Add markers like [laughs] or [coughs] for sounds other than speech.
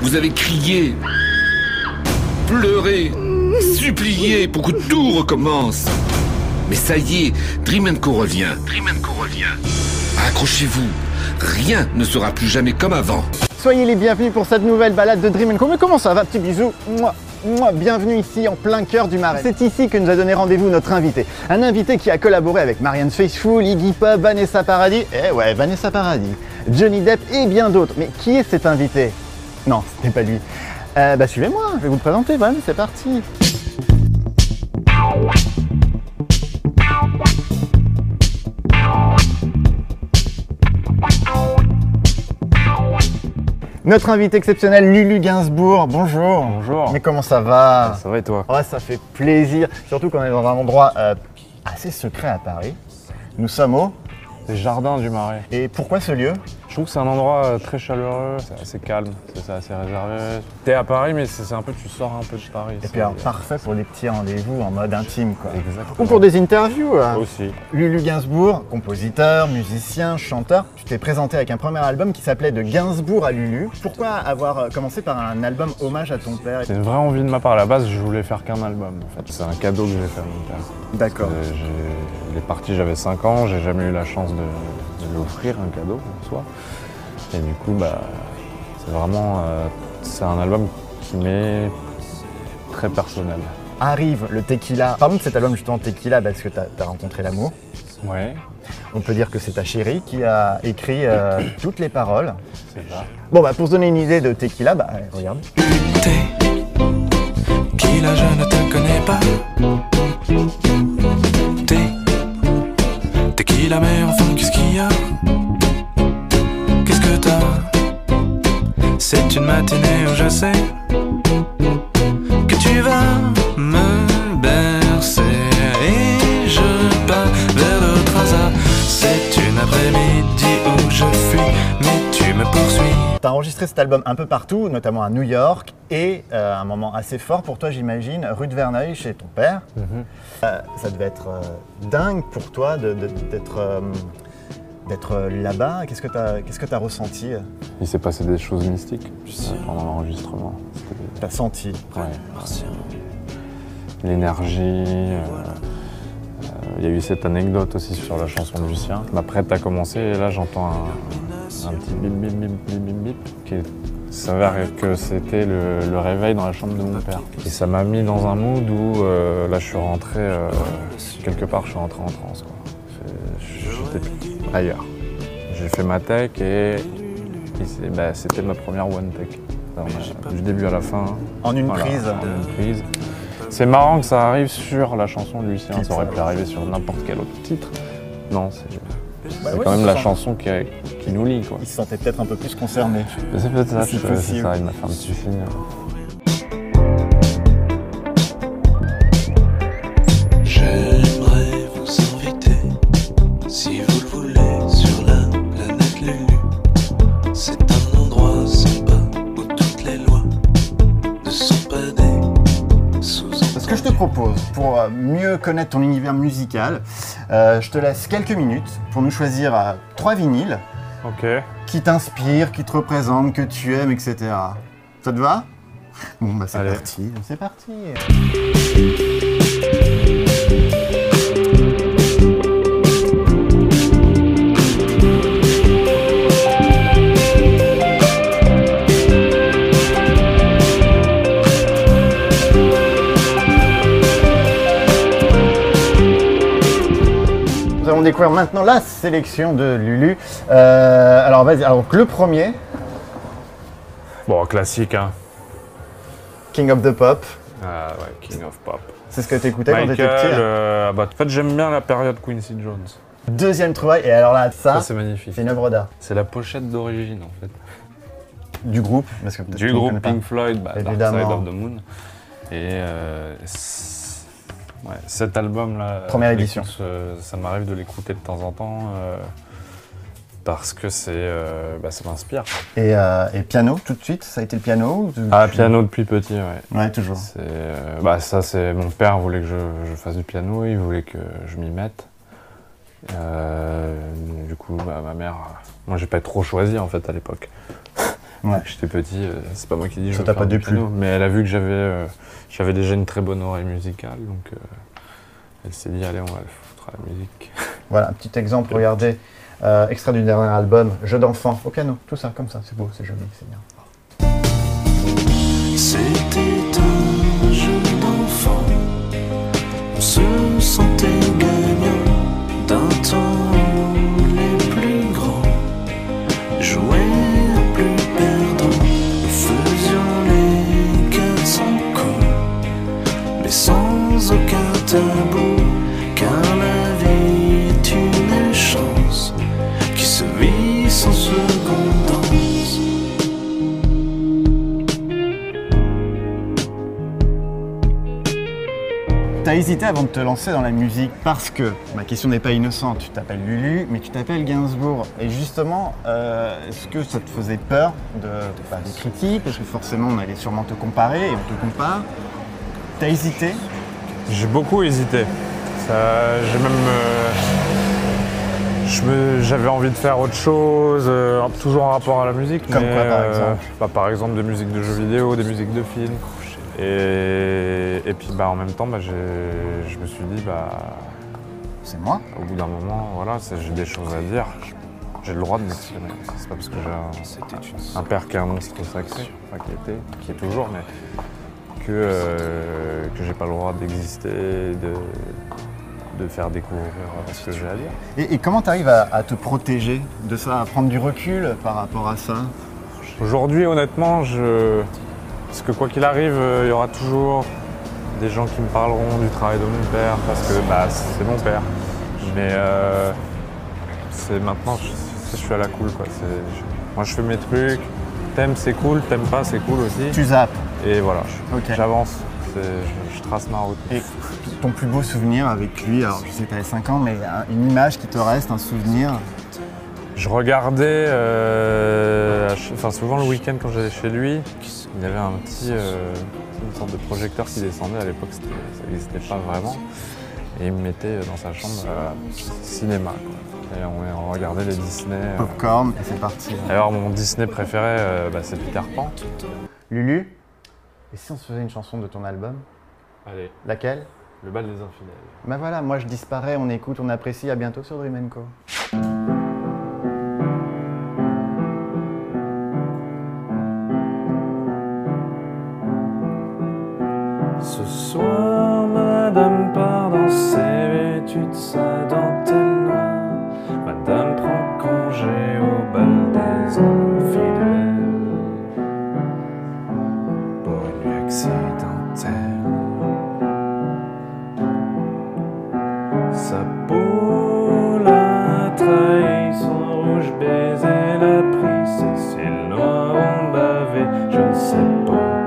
Vous avez crié, pleuré, supplié pour que tout recommence. Mais ça y est, Dream Co revient. Dream Co revient. Accrochez-vous, rien ne sera plus jamais comme avant. Soyez les bienvenus pour cette nouvelle balade de Dream Co. Mais comment ça va, petit bisou Moi, moi, bienvenue ici en plein cœur du Marais. C'est ici que nous a donné rendez-vous notre invité. Un invité qui a collaboré avec Marianne Faithfull, Iggy Pop, Vanessa Paradis, eh ouais, Vanessa Paradis, Johnny Depp et bien d'autres. Mais qui est cet invité? Non, ce n'est pas lui. Euh, bah suivez-moi, je vais vous le présenter, Van, c'est parti. Notre invité exceptionnel, Lulu Gainsbourg, bonjour. Bonjour. Mais comment ça va? Ça va et toi? Ouais, ça fait plaisir, surtout qu'on est dans un endroit euh, assez secret à Paris. Nous sommes au... Les jardins du Marais. Et pourquoi ce lieu? Trouve que c'est un endroit euh, très chaleureux, c'est assez calme, c'est assez réservé. T'es à Paris, mais c'est un peu, tu sors un peu de Paris. Et puis alors, parfait pour des petits rendez-vous en mode intime, quoi. Exactement. Ou pour des interviews. euh. Aussi. Lulu Gainsbourg, compositeur, musicien, chanteur. Tu t'es présenté avec un premier album qui s'appelait De Gainsbourg à Lulu. Pourquoi avoir euh, commencé par un album hommage à ton père? C'est une vraie envie de ma part. À la base, je voulais faire qu'un album. En fait, c'est un cadeau que j'ai fait à mon père. D'accord. Il est parti, j'avais 5 ans, j'ai jamais eu la chance de, de lui offrir un cadeau en soi. Et du coup, bah, c'est vraiment, euh, c'est un album qui m'est très personnel. Arrive le Tequila. Parlons de cet album justement Tequila parce que tu as, rencontré l'amour. Ouais, On peut dire que c'est ta chérie qui a écrit euh, [coughs] toutes les paroles. c'est ça. Bon bah pour se donner une idée de Tequila, bah regarde. Je ne te connais pas? T'es T'es qui là mais enfin qu'est-ce matinée où je sais Que tu vas me bercer. Et je pars vers d'autres hasards C'est une après-midi où je fuis Mais tu me poursuis. T'as enregistré cet album un peu partout, notamment à New York, et euh, un moment assez fort pour toi, j'imagine, rue de Verneuil, chez ton père. Euh, ça devait être euh, dingue pour toi de- de- d'être euh, d'être euh, là-bas. Qu'est-ce que t'as que t'as ressenti? Il s'est passé des choses mystiques pendant l'enregistrement. T'as senti Ouais. L'énergie. euh, euh, Il y a eu cette anecdote aussi sur la chanson de Lucien. Ma prête a commencé et là j'entends un, un petit bip bip bip bip bip bip qui s'avère que c'était le, le réveil dans la chambre de mon père. Et ça m'a mis dans un mood où euh, là je suis rentré, euh, quelque part je suis rentré en transe. J'étais ailleurs. J'ai fait ma tech et, bah, c'était ma première one tech. Ma- Du début à la fin. en une Voilà, prise. en une prise. C'est marrant que ça arrive sur la chanson de Lucien, ça aurait pu arriver sur n'importe quel autre titre. Non, c'est Bah ouais, quand même la chanson qui, qui nous lie. Quoi. Il se sentait peut-être un peu plus concerné. Mais C'est peut-être ça, C'est ça, il m'a fait un petit. Que je te propose, pour euh, mieux connaître ton univers musical, euh, je te laisse quelques minutes pour nous choisir euh, trois vinyles qui t'inspirent, qui te représentent, que tu aimes, etc. Ça te va? Bon, bah c'est parti. C'est parti. Allons découvrir maintenant la sélection de Lulu. Euh, alors vas-y, alors le premier, Bon, classique, hein. King of the Pop. Ah ouais, King of Pop. C'est ce que tu écoutais quand t'étais petit. euh, bah, en fait, j'aime bien la période Quincy Jones. Deuxième trouvaille, et alors là, ça, Ça, c'est magnifique. c'est une œuvre d'art. C'est la pochette d'origine, en fait. Du groupe, parce que peut-être Du groupe. Pink Floyd, bah, Dark. Side of the Moon. Et euh, c'est- ouais, cet album-là, Première je édition. euh, ça m'arrive de l'écouter de temps en temps euh, parce que c'est, euh, bah, ça m'inspire. Et, euh, et piano, tout de suite, ça a été le piano tu- Ah, piano depuis petit, ouais. Ouais, toujours. Euh, bah, ça, c'est mon père voulait que je, je fasse du piano, il voulait que je m'y mette. Euh, du coup, bah, ma mère, moi, j'ai pas trop choisi en fait à l'époque. Ouais. J'étais petit, euh, c'est pas moi qui dis je Ça veux t'a faire pas du déplu. piano, Mais elle a vu que j'avais euh, j'avais déjà une très bonne oreille musicale, donc euh, elle s'est dit allez on va le foutre à la musique. [laughs] Voilà, un petit exemple, regardez, euh, extrait du dernier album, Jeu d'enfant, au piano, tout ça, comme ça, c'est beau, c'est joli, c'est bien. C'était T'as hésité avant de te lancer dans la musique parce que, ma question n'est pas innocente, tu t'appelles Lulu, mais tu t'appelles Gainsbourg. Et justement, euh, est-ce que ça te faisait peur de, bah, des critiques? Parce que forcément, on allait sûrement te comparer et on te compare. T'as hésité? J'ai beaucoup hésité. J'ai même. euh, J'avais envie de faire autre chose, euh, toujours en rapport à la musique. Comme mais, quoi, par exemple? bah, Par exemple, des musiques de jeux vidéo, des musiques de films. Et, et puis bah, en même temps, bah, je me suis dit, bah, C'est moi au bout d'un moment, voilà, j'ai des choses à dire. J'ai le droit de m'exprimer. C'est pas parce que j'ai un, un père qui est un monstre sacré, enfin qui était, qui est toujours, mais que, euh, que j'ai pas le droit d'exister, de, de faire découvrir ce que j'ai à dire. Et, et comment t'arrives à, à te protéger de ça, à prendre du recul par rapport à ça? Aujourd'hui, honnêtement, je... parce que quoi qu'il arrive, euh, il y aura toujours des gens qui me parleront du travail de mon père, parce que bah, c'est mon père. Mais euh, c'est maintenant, je, je suis à la cool. Quoi. Je- moi, je fais mes trucs. T'aimes, c'est cool. T'aimes pas, c'est cool aussi. Tu zappes. Et voilà, j'avance. Je, je trace ma route. Et ton plus beau souvenir avec lui, alors je sais que t'avais 5 ans, mais un- une image qui te reste, un souvenir? Je regardais, euh, enfin souvent le week-end quand j'allais chez lui, il y avait un petit, euh, une sorte de projecteur qui descendait. À l'époque, ça n'existait pas vraiment. Et il me mettait dans sa chambre euh, cinéma. quoi. Et on, on regardait les Disney. euh. Popcorn, et c'est parti. Alors mon Disney préféré, euh, bah, c'est Peter Pan. Lulu, et si on se faisait une chanson de ton album? Allez, Laquelle? Le bal des infidèles. Ben voilà, moi je disparais, on écoute, on apprécie, à bientôt sur Dream Co. soir, madame part danser, vêtue de sa dentelle noire. Madame prend congé au bal des infidèles pour une nuit accidentelle. Sa peau l'a trahi, son rouge baiser l'a pris, ses cils noirs ont bavé, je ne sais pas